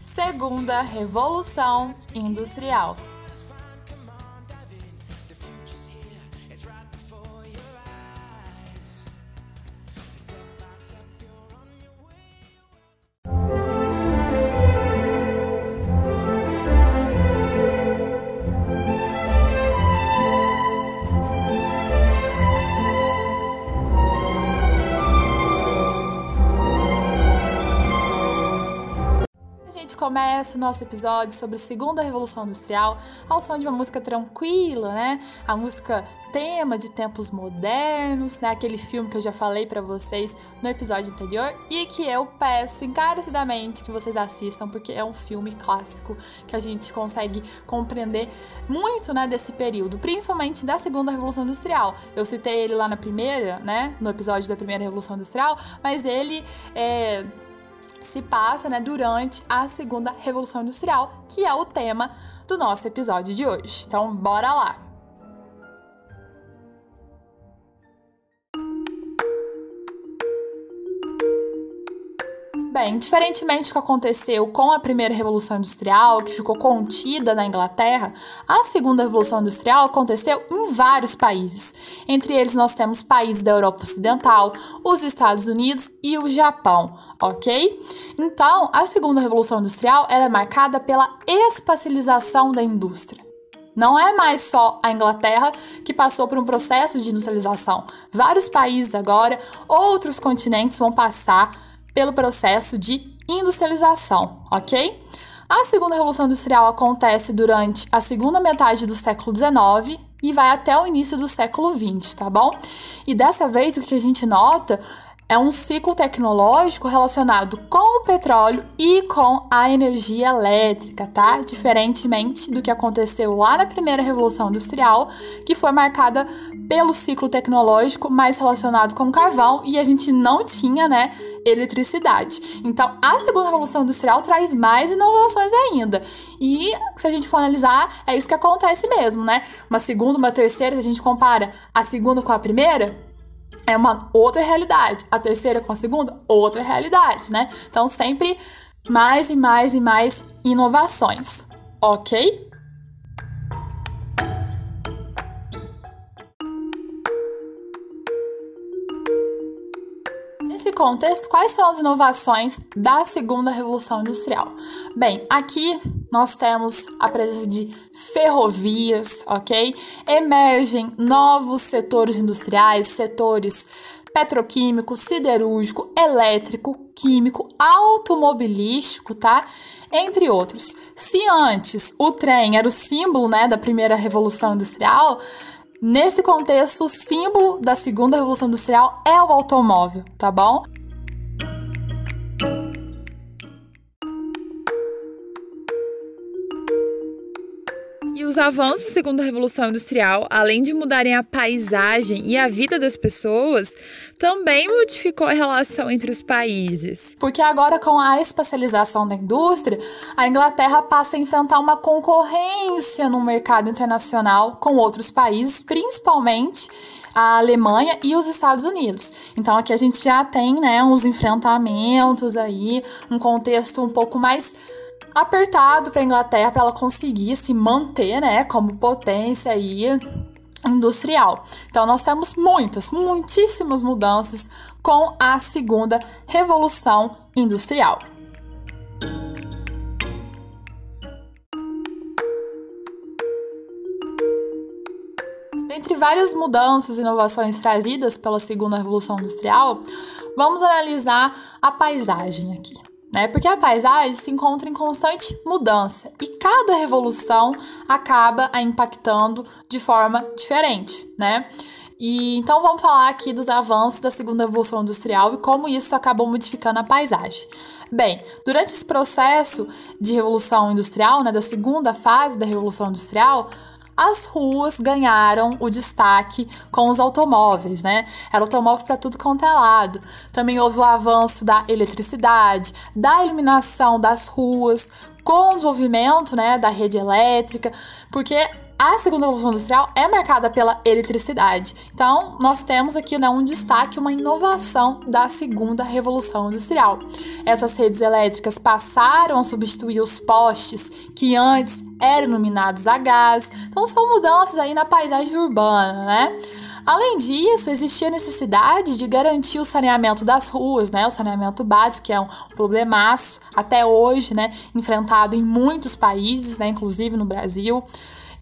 Segunda Revolução Industrial. Começa o nosso episódio sobre a segunda revolução industrial ao som de uma música tranquila, né? A música tema de tempos modernos, né? Aquele filme que eu já falei para vocês no episódio anterior e que eu peço encarecidamente que vocês assistam porque é um filme clássico que a gente consegue compreender muito, né, desse período, principalmente da segunda revolução industrial. Eu citei ele lá na primeira, né, no episódio da primeira revolução industrial, mas ele é se passa né, durante a segunda revolução industrial, que é o tema do nosso episódio de hoje. Então, bora lá! Bem, diferentemente do que aconteceu com a primeira Revolução Industrial, que ficou contida na Inglaterra, a segunda Revolução Industrial aconteceu em vários países. Entre eles, nós temos países da Europa Ocidental, os Estados Unidos e o Japão, ok? Então, a segunda Revolução Industrial é marcada pela espacialização da indústria. Não é mais só a Inglaterra que passou por um processo de industrialização. Vários países agora, outros continentes vão passar pelo processo de industrialização, ok? A segunda revolução industrial acontece durante a segunda metade do século XIX e vai até o início do século XX, tá bom? E dessa vez o que a gente nota é um ciclo tecnológico relacionado com o petróleo e com a energia elétrica, tá? Diferentemente do que aconteceu lá na primeira revolução industrial, que foi marcada pelo ciclo tecnológico mais relacionado com carvão e a gente não tinha, né, eletricidade. Então, a segunda revolução industrial traz mais inovações ainda. E se a gente for analisar, é isso que acontece mesmo, né? Uma segunda, uma terceira, se a gente compara a segunda com a primeira, é uma outra realidade. A terceira com a segunda, outra realidade, né? Então, sempre mais e mais e mais inovações, ok? Contexto, quais são as inovações da segunda revolução industrial? Bem, aqui nós temos a presença de ferrovias, ok? Emergem novos setores industriais, setores petroquímico, siderúrgico, elétrico, químico, automobilístico, tá? Entre outros. Se antes o trem era o símbolo, né, da primeira revolução industrial, nesse contexto o símbolo da segunda revolução industrial é o automóvel, tá bom? Os avanços da segunda revolução industrial, além de mudarem a paisagem e a vida das pessoas, também modificou a relação entre os países. Porque agora com a espacialização da indústria, a Inglaterra passa a enfrentar uma concorrência no mercado internacional com outros países, principalmente a Alemanha e os Estados Unidos. Então aqui a gente já tem, né, uns enfrentamentos aí, um contexto um pouco mais apertado para a Inglaterra para ela conseguir se manter, né, como potência aí industrial. Então nós temos muitas, muitíssimas mudanças com a segunda revolução industrial. Dentre várias mudanças e inovações trazidas pela segunda revolução industrial, vamos analisar a paisagem aqui né? Porque a paisagem se encontra em constante mudança e cada revolução acaba a impactando de forma diferente, né? E então vamos falar aqui dos avanços da segunda revolução industrial e como isso acabou modificando a paisagem. Bem, durante esse processo de revolução industrial, né, da segunda fase da revolução industrial, as ruas ganharam o destaque com os automóveis, né? Era automóvel para tudo quanto é lado. Também houve o avanço da eletricidade, da iluminação das ruas, com o desenvolvimento, né, da rede elétrica, porque a segunda revolução industrial é marcada pela eletricidade. Então, nós temos aqui né, um destaque, uma inovação da segunda revolução industrial. Essas redes elétricas passaram a substituir os postes que antes eram iluminados a gás. Então, são mudanças aí na paisagem urbana, né? Além disso, existia necessidade de garantir o saneamento das ruas, né? O saneamento básico, que é um problemaço até hoje, né? Enfrentado em muitos países, né? Inclusive no Brasil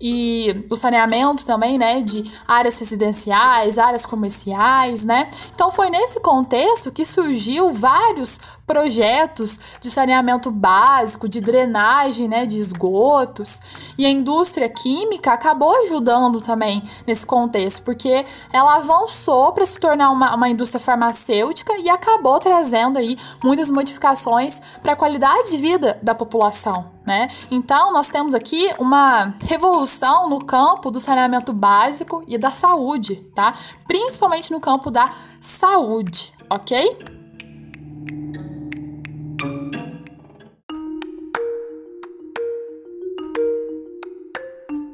e o saneamento também, né, de áreas residenciais, áreas comerciais, né? Então foi nesse contexto que surgiu vários projetos de saneamento básico, de drenagem, né, de esgotos. E a indústria química acabou ajudando também nesse contexto, porque ela avançou para se tornar uma, uma indústria farmacêutica e acabou trazendo aí muitas modificações para a qualidade de vida da população. Né? Então, nós temos aqui uma revolução no campo do saneamento básico e da saúde, tá? Principalmente no campo da saúde, ok?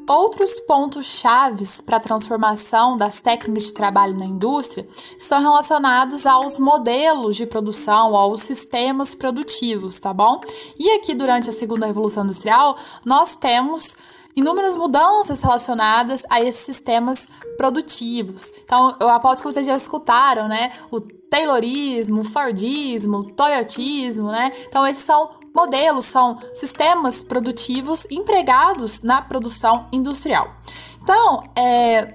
Outros pontos chaves para a transformação das técnicas de trabalho na indústria são relacionados aos modelos de produção, aos sistemas produtivos, tá bom? E aqui durante a segunda revolução industrial, nós temos inúmeras mudanças relacionadas a esses sistemas produtivos. Então, eu aposto que vocês já escutaram, né? O Taylorismo, Fordismo, Toyotismo, né? Então, esses são modelos, são sistemas produtivos empregados na produção industrial. Então, é,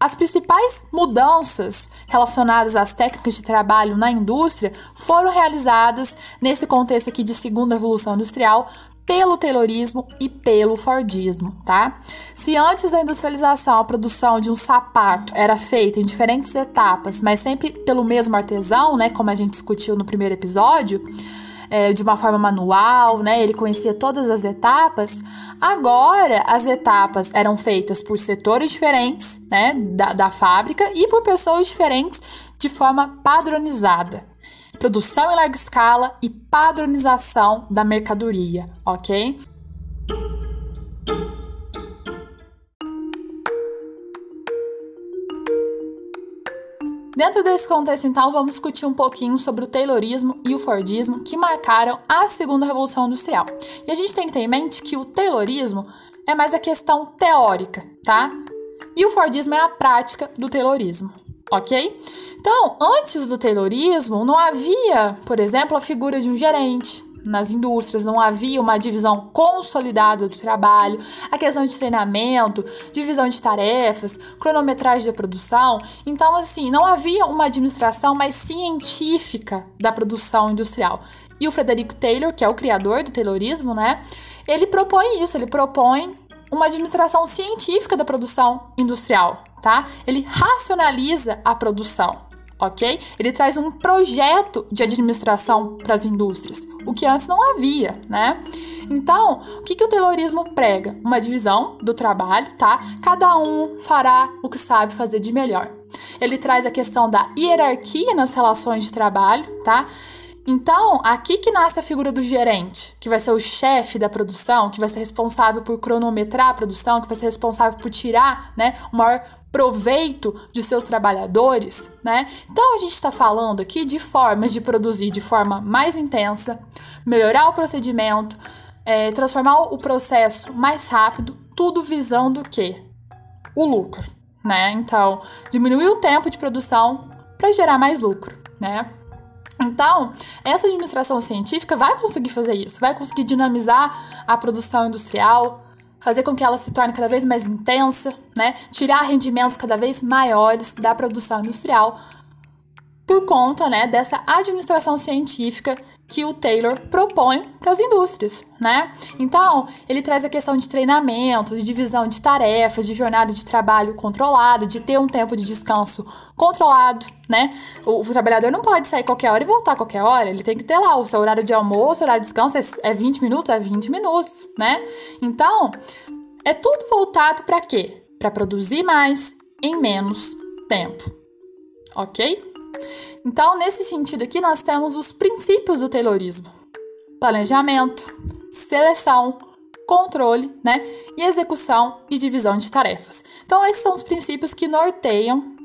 as principais mudanças relacionadas às técnicas de trabalho na indústria foram realizadas nesse contexto aqui de segunda revolução industrial pelo Taylorismo e pelo Fordismo, tá? Se antes da industrialização a produção de um sapato era feita em diferentes etapas, mas sempre pelo mesmo artesão, né, como a gente discutiu no primeiro episódio, é, de uma forma manual, né? Ele conhecia todas as etapas. Agora, as etapas eram feitas por setores diferentes, né, da, da fábrica e por pessoas diferentes de forma padronizada produção em larga escala e padronização da mercadoria, ok? Dentro desse contexto, então, vamos discutir um pouquinho sobre o Taylorismo e o Fordismo que marcaram a segunda revolução industrial. E a gente tem que ter em mente que o Taylorismo é mais a questão teórica, tá? E o Fordismo é a prática do Taylorismo, ok? Então, antes do Taylorismo, não havia, por exemplo, a figura de um gerente nas indústrias, não havia uma divisão consolidada do trabalho, a questão de treinamento, divisão de tarefas, cronometragem da produção. Então, assim, não havia uma administração mais científica da produção industrial. E o Frederico Taylor, que é o criador do Taylorismo, né, ele propõe isso, ele propõe uma administração científica da produção industrial, tá? Ele racionaliza a produção ok? Ele traz um projeto de administração para as indústrias, o que antes não havia, né? Então, o que, que o Taylorismo prega? Uma divisão do trabalho, tá? Cada um fará o que sabe fazer de melhor. Ele traz a questão da hierarquia nas relações de trabalho, tá? Então, aqui que nasce a figura do gerente, que vai ser o chefe da produção, que vai ser responsável por cronometrar a produção, que vai ser responsável por tirar né, o maior proveito de seus trabalhadores, né? Então a gente está falando aqui de formas de produzir de forma mais intensa, melhorar o procedimento, é, transformar o processo mais rápido, tudo visando o quê? O lucro, né? Então, diminuir o tempo de produção para gerar mais lucro, né? Então, essa administração científica vai conseguir fazer isso, vai conseguir dinamizar a produção industrial, fazer com que ela se torne cada vez mais intensa, né? Tirar rendimentos cada vez maiores da produção industrial por conta, né, dessa administração científica que o Taylor propõe para as indústrias, né? Então, ele traz a questão de treinamento, de divisão de tarefas, de jornada de trabalho controlada, de ter um tempo de descanso controlado, né? O, o, trabalhador não pode sair qualquer hora e voltar qualquer hora, ele tem que ter lá o seu horário de almoço, horário de descanso é, é 20 minutos, é 20 minutos, né? Então, é tudo voltado para quê? Para produzir mais em menos tempo. OK? Então, nesse sentido aqui, nós temos os princípios do Taylorismo: planejamento, seleção, controle, né, e execução e divisão de tarefas. Então esses são os princípios que norteiam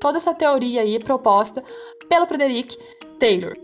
toda essa teoria aí proposta pelo Frederick Taylor.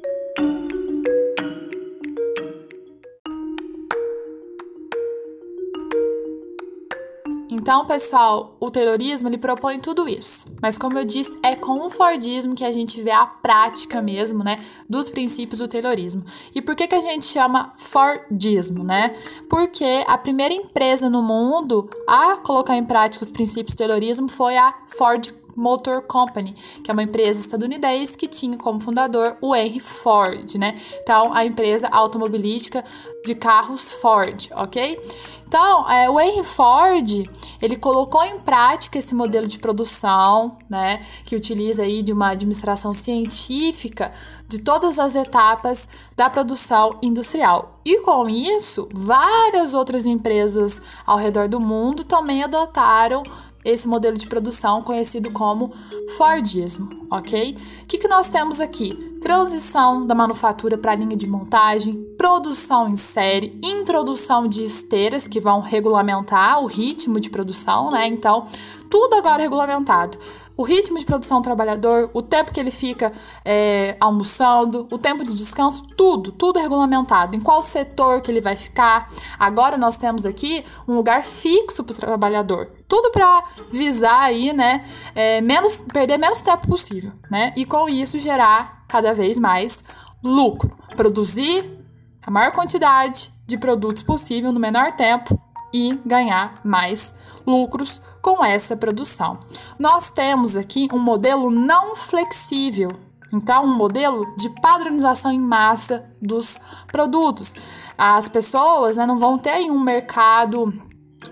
Então, pessoal, o Taylorismo ele propõe tudo isso. Mas como eu disse, é com o Fordismo que a gente vê a prática mesmo, né, dos princípios do Taylorismo. E por que que a gente chama Fordismo, né? Porque a primeira empresa no mundo a colocar em prática os princípios do Taylorismo foi a Ford Motor Company, que é uma empresa estadunidense que tinha como fundador o Henry Ford, né? Então, a empresa automobilística de carros Ford, ok? Então, é, o Henry Ford, ele colocou em prática esse modelo de produção, né, que utiliza aí de uma administração científica de todas as etapas da produção industrial. E com isso, várias outras empresas ao redor do mundo também adotaram esse modelo de produção conhecido como Fordismo, ok? O que, que nós temos aqui? Transição da manufatura para a linha de montagem, produção em série, introdução de esteiras que vão regulamentar o ritmo de produção, né? Então, tudo agora regulamentado o ritmo de produção do trabalhador, o tempo que ele fica é, almoçando, o tempo de descanso, tudo, tudo é regulamentado. Em qual setor que ele vai ficar. Agora nós temos aqui um lugar fixo para o trabalhador. Tudo para visar aí, né, é, menos, perder menos tempo possível, né? E com isso gerar cada vez mais lucro. Produzir a maior quantidade de produtos possível no menor tempo e ganhar mais lucros com essa produção. Nós temos aqui um modelo não flexível, então um modelo de padronização em massa dos produtos. As pessoas né, não vão ter um mercado,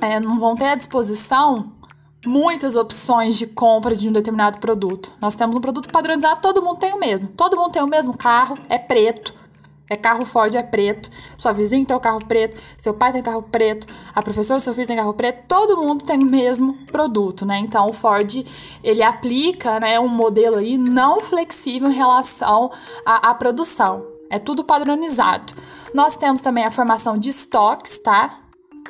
é, não vão ter à disposição muitas opções de compra de um determinado produto. Nós temos um produto padronizado, todo mundo tem o mesmo. Todo mundo tem o mesmo carro, é preto, é carro Ford, é preto. Sua vizinha tem o carro preto, seu pai tem carro preto, a professora do seu filho tem carro preto, todo mundo tem o mesmo produto, né? Então o Ford ele aplica, né, um modelo aí não flexível em relação à, à produção. É tudo padronizado. Nós temos também a formação de estoques, tá?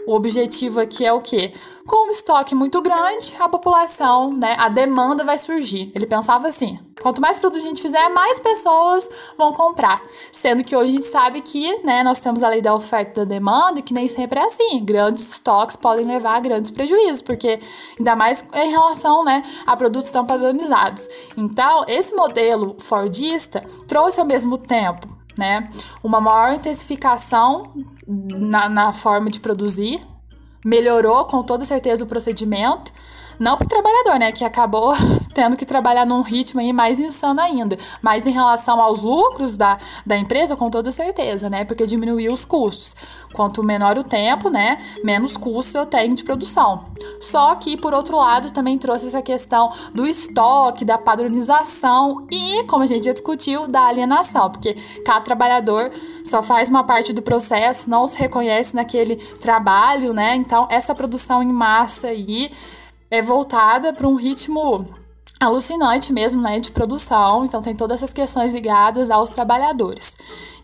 O objetivo aqui é o quê? Com um estoque muito grande, a população, né, a demanda vai surgir. Ele pensava assim: quanto mais produto a gente fizer, mais pessoas vão comprar. Sendo que hoje a gente sabe que, né, nós temos a lei da oferta e da demanda e que nem sempre é assim. Grandes estoques podem levar a grandes prejuízos, porque ainda mais em relação, né, a produtos tão padronizados. Então, esse modelo fordista trouxe ao mesmo tempo né? Uma maior intensificação na, na forma de produzir, melhorou com toda certeza o procedimento não para o trabalhador, né, que acabou tendo que trabalhar num ritmo aí mais insano ainda, mas em relação aos lucros da, da empresa, com toda certeza, né, porque diminuiu os custos. Quanto menor o tempo, né, menos custos eu tenho de produção. Só que, por outro lado, também trouxe essa questão do estoque, da padronização e, como a gente já discutiu, da alienação, porque cada trabalhador só faz uma parte do processo, não se reconhece naquele trabalho, né, então essa produção em massa aí é voltada para um ritmo alucinante mesmo, né, de produção. Então tem todas essas questões ligadas aos trabalhadores.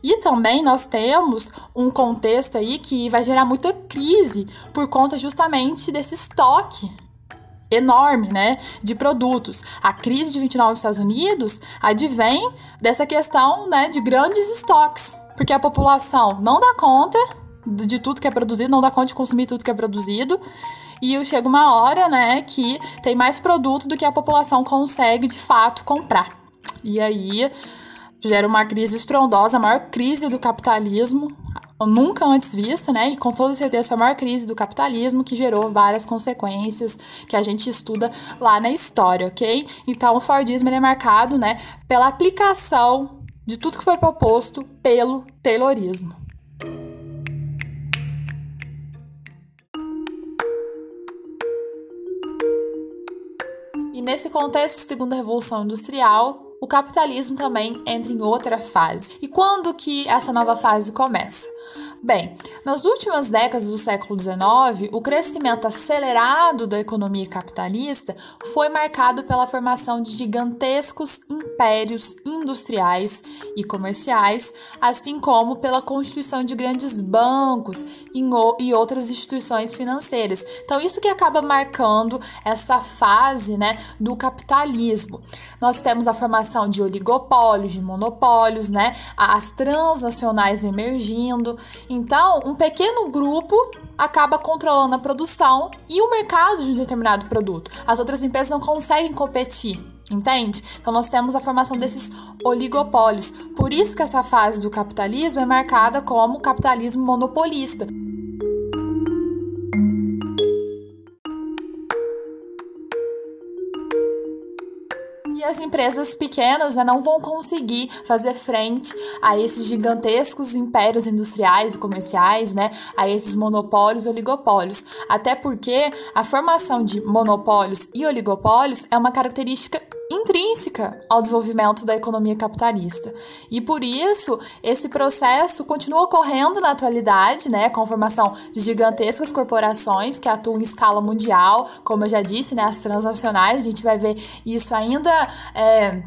E também nós temos um contexto aí que vai gerar muita crise por conta justamente desse estoque enorme, né, de produtos. A crise de 29 nos Estados Unidos advém dessa questão, né, de grandes estoques, porque a população não dá conta de tudo que é produzido, não dá conta de consumir tudo que é produzido e chega uma hora, né, que tem mais produto do que a população consegue de fato comprar. E aí gera uma crise estrondosa, a maior crise do capitalismo nunca antes vista, né? E com toda certeza foi a maior crise do capitalismo que gerou várias consequências que a gente estuda lá na história, ok? Então o Fordismo é marcado, né, pela aplicação de tudo que foi proposto pelo Taylorismo. E nesse contexto de segunda revolução industrial, o capitalismo também entra em outra fase. E quando que essa nova fase começa? Bem, nas últimas décadas do século XIX, o crescimento acelerado da economia capitalista foi marcado pela formação de gigantescos impérios industriais e comerciais, assim como pela constituição de grandes bancos e outras instituições financeiras. Então, isso que acaba marcando essa fase né, do capitalismo. Nós temos a formação de oligopólios, de monopólios, né, as transnacionais emergindo. Então, um pequeno grupo acaba controlando a produção e o mercado de um determinado produto. As outras empresas não conseguem competir. Entende? Então nós temos a formação desses oligopólios. Por isso que essa fase do capitalismo é marcada como capitalismo monopolista. E as empresas pequenas né, não vão conseguir fazer frente a esses gigantescos impérios industriais e comerciais, né, a esses monopólios e oligopólios. Até porque a formação de monopólios e oligopólios é uma característica intrínseca ao desenvolvimento da economia capitalista. E por isso, esse processo continua ocorrendo na atualidade, né, com a formação de gigantescas corporações que atuam em escala mundial, como eu já disse, né, as transnacionais, a gente vai ver isso ainda. É,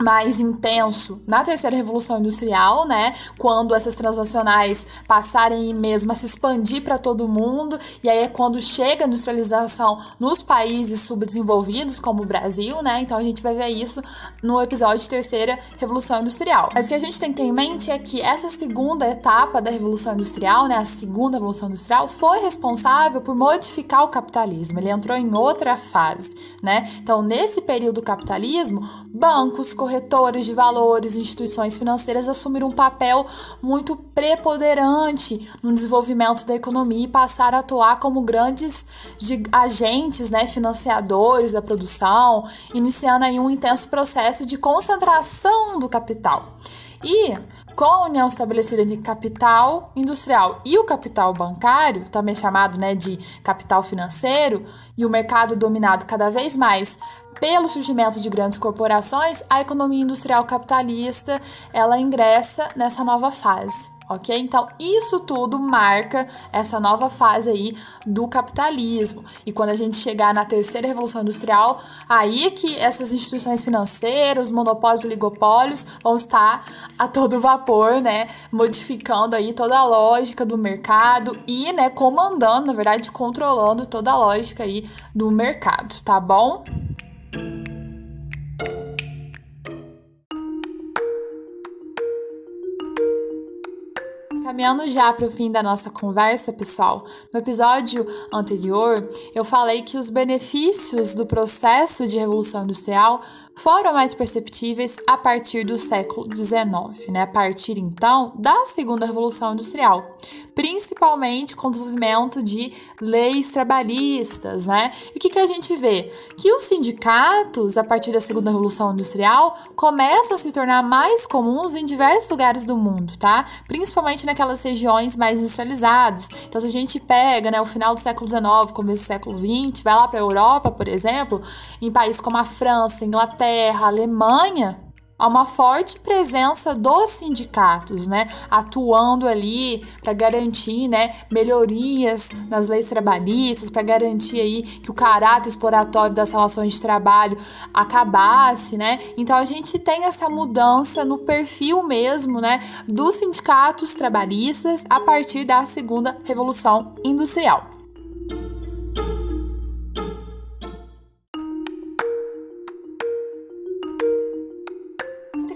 mais intenso na terceira revolução industrial, né, quando essas transnacionais passarem mesmo a se expandir para todo mundo, e aí é quando chega a industrialização nos países subdesenvolvidos, como o Brasil, né? Então a gente vai ver isso no episódio de terceira revolução industrial. Mas o que a gente tem que ter em mente é que essa segunda etapa da revolução industrial, né, a segunda revolução industrial, foi responsável por modificar o capitalismo. Ele entrou em outra fase, né? Então, nesse período do capitalismo, bancos, corretores de valores, instituições financeiras assumiram um papel muito preponderante no desenvolvimento da economia e passaram a atuar como grandes agentes, né, financiadores da produção, iniciando aí um intenso processo de concentração do capital. E com a união estabelecida entre capital industrial e o capital bancário, também chamado né, de capital financeiro, e o mercado dominado cada vez mais pelo surgimento de grandes corporações, a economia industrial capitalista ela ingressa nessa nova fase ok? Então, isso tudo marca essa nova fase aí do capitalismo. E quando a gente chegar na terceira revolução industrial, aí que essas instituições financeiras, monopólios, oligopólios vão estar a todo vapor, né, modificando aí toda a lógica do mercado e, né, comandando, na verdade, controlando toda a lógica aí do mercado, tá bom? Caminhando já para o fim da nossa conversa, pessoal, no episódio anterior eu falei que os benefícios do processo de revolução industrial foram mais perceptíveis a partir do século XIX, né? a partir então da segunda revolução industrial, principalmente com o desenvolvimento de leis trabalhistas. Né? E o que, que a gente vê? Que os sindicatos, a partir da segunda revolução industrial, começam a se tornar mais comuns em diversos lugares do mundo, tá? principalmente naquelas regiões mais industrializadas. Então, se a gente pega né, o final do século XIX, começo do século XX, vai lá para a Europa, por exemplo, em países como a França, Inglaterra, Inglaterra, Alemanha, há uma forte presença dos sindicatos, né, atuando ali para garantir, né, melhorias nas leis trabalhistas, para garantir aí que o caráter exploratório das relações de trabalho acabasse, né? Então a gente tem essa mudança no perfil mesmo, né, dos sindicatos trabalhistas a partir da segunda revolução industrial.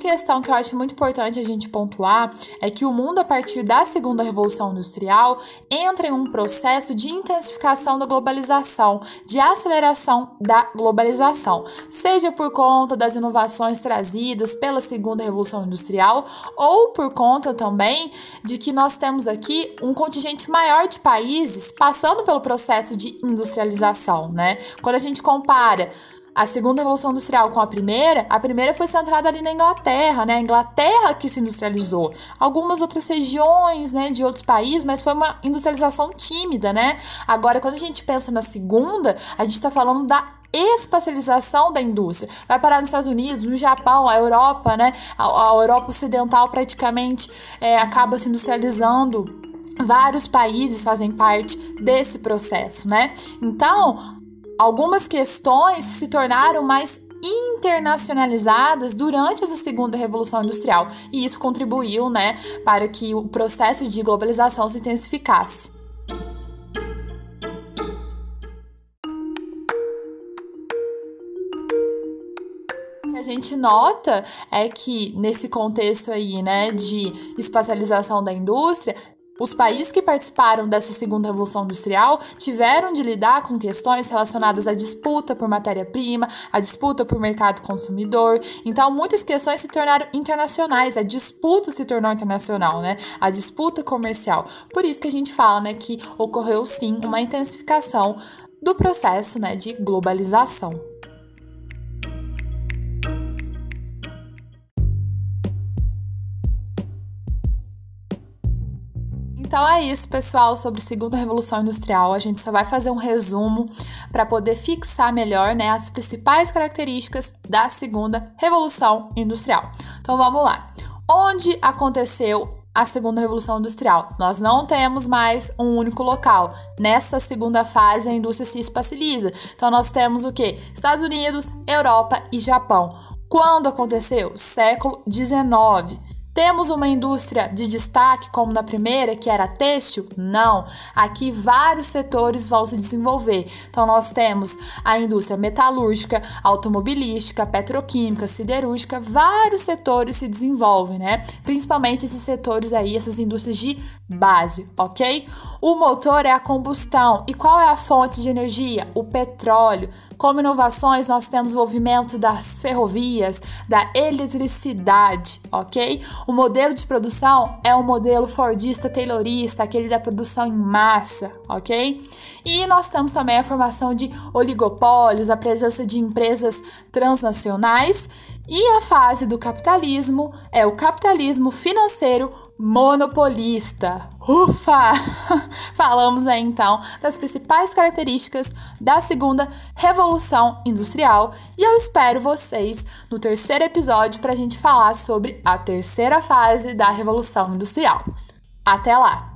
Questão que eu acho muito importante a gente pontuar é que o mundo, a partir da segunda revolução industrial, entra em um processo de intensificação da globalização, de aceleração da globalização, seja por conta das inovações trazidas pela segunda revolução industrial ou por conta também de que nós temos aqui um contingente maior de países passando pelo processo de industrialização, né? Quando a gente compara a segunda revolução industrial com a primeira, a primeira foi centrada ali na Inglaterra, né? A Inglaterra que se industrializou. Algumas outras regiões, né, de outros países, mas foi uma industrialização tímida, né? Agora, quando a gente pensa na segunda, a gente está falando da espacialização da indústria. Vai parar nos Estados Unidos, no Japão, a Europa, né? A, a Europa Ocidental praticamente é, acaba se industrializando vários países fazem parte desse processo, né? Então, algumas questões se tornaram mais internacionalizadas durante essa segunda revolução industrial, e isso contribuiu, né, para que o processo de globalização se intensificasse. a gente nota é que nesse contexto aí, né, de espacialização da indústria, os países que participaram dessa segunda revolução industrial tiveram de lidar com questões relacionadas à disputa por matéria-prima, à disputa por mercado consumidor. Então, muitas questões se tornaram internacionais, a disputa se tornou internacional, né? A disputa comercial. Por isso que a gente fala, né, que ocorreu sim uma intensificação do processo, né, de globalização. Então é isso, pessoal, sobre segunda revolução industrial. A gente só vai fazer um resumo para poder fixar melhor né, as principais características da segunda revolução industrial. Então vamos lá. Onde aconteceu a segunda revolução industrial. Nós não temos mais um único local. Nessa segunda fase, a indústria se espacializa. Então, nós temos o que? Estados Unidos, Europa e Japão. Quando aconteceu? Século XIX. Temos uma indústria de destaque como na primeira, que era têxtil? Não. Aqui vários setores vão se desenvolver. Então nós temos a indústria metalúrgica, automobilística, petroquímica, siderúrgica, vários setores se desenvolvem, né? Principalmente esses setores aí, essas indústrias de base, ok? O motor é a combustão. E qual é a fonte de energia? O petróleo. Como inovações, nós temos o movimento das ferrovias, da eletricidade, ok? O modelo de produção é o modelo fordista taylorista, aquele da produção em massa, ok? E nós temos também a formação de oligopólios, a presença de empresas transnacionais. E a fase do capitalismo é o capitalismo financeiro monopolista. Ufa! Falamos aí então das principais características da segunda revolução industrial e eu espero vocês no terceiro episódio para a gente falar sobre a terceira fase da revolução industrial. Até lá!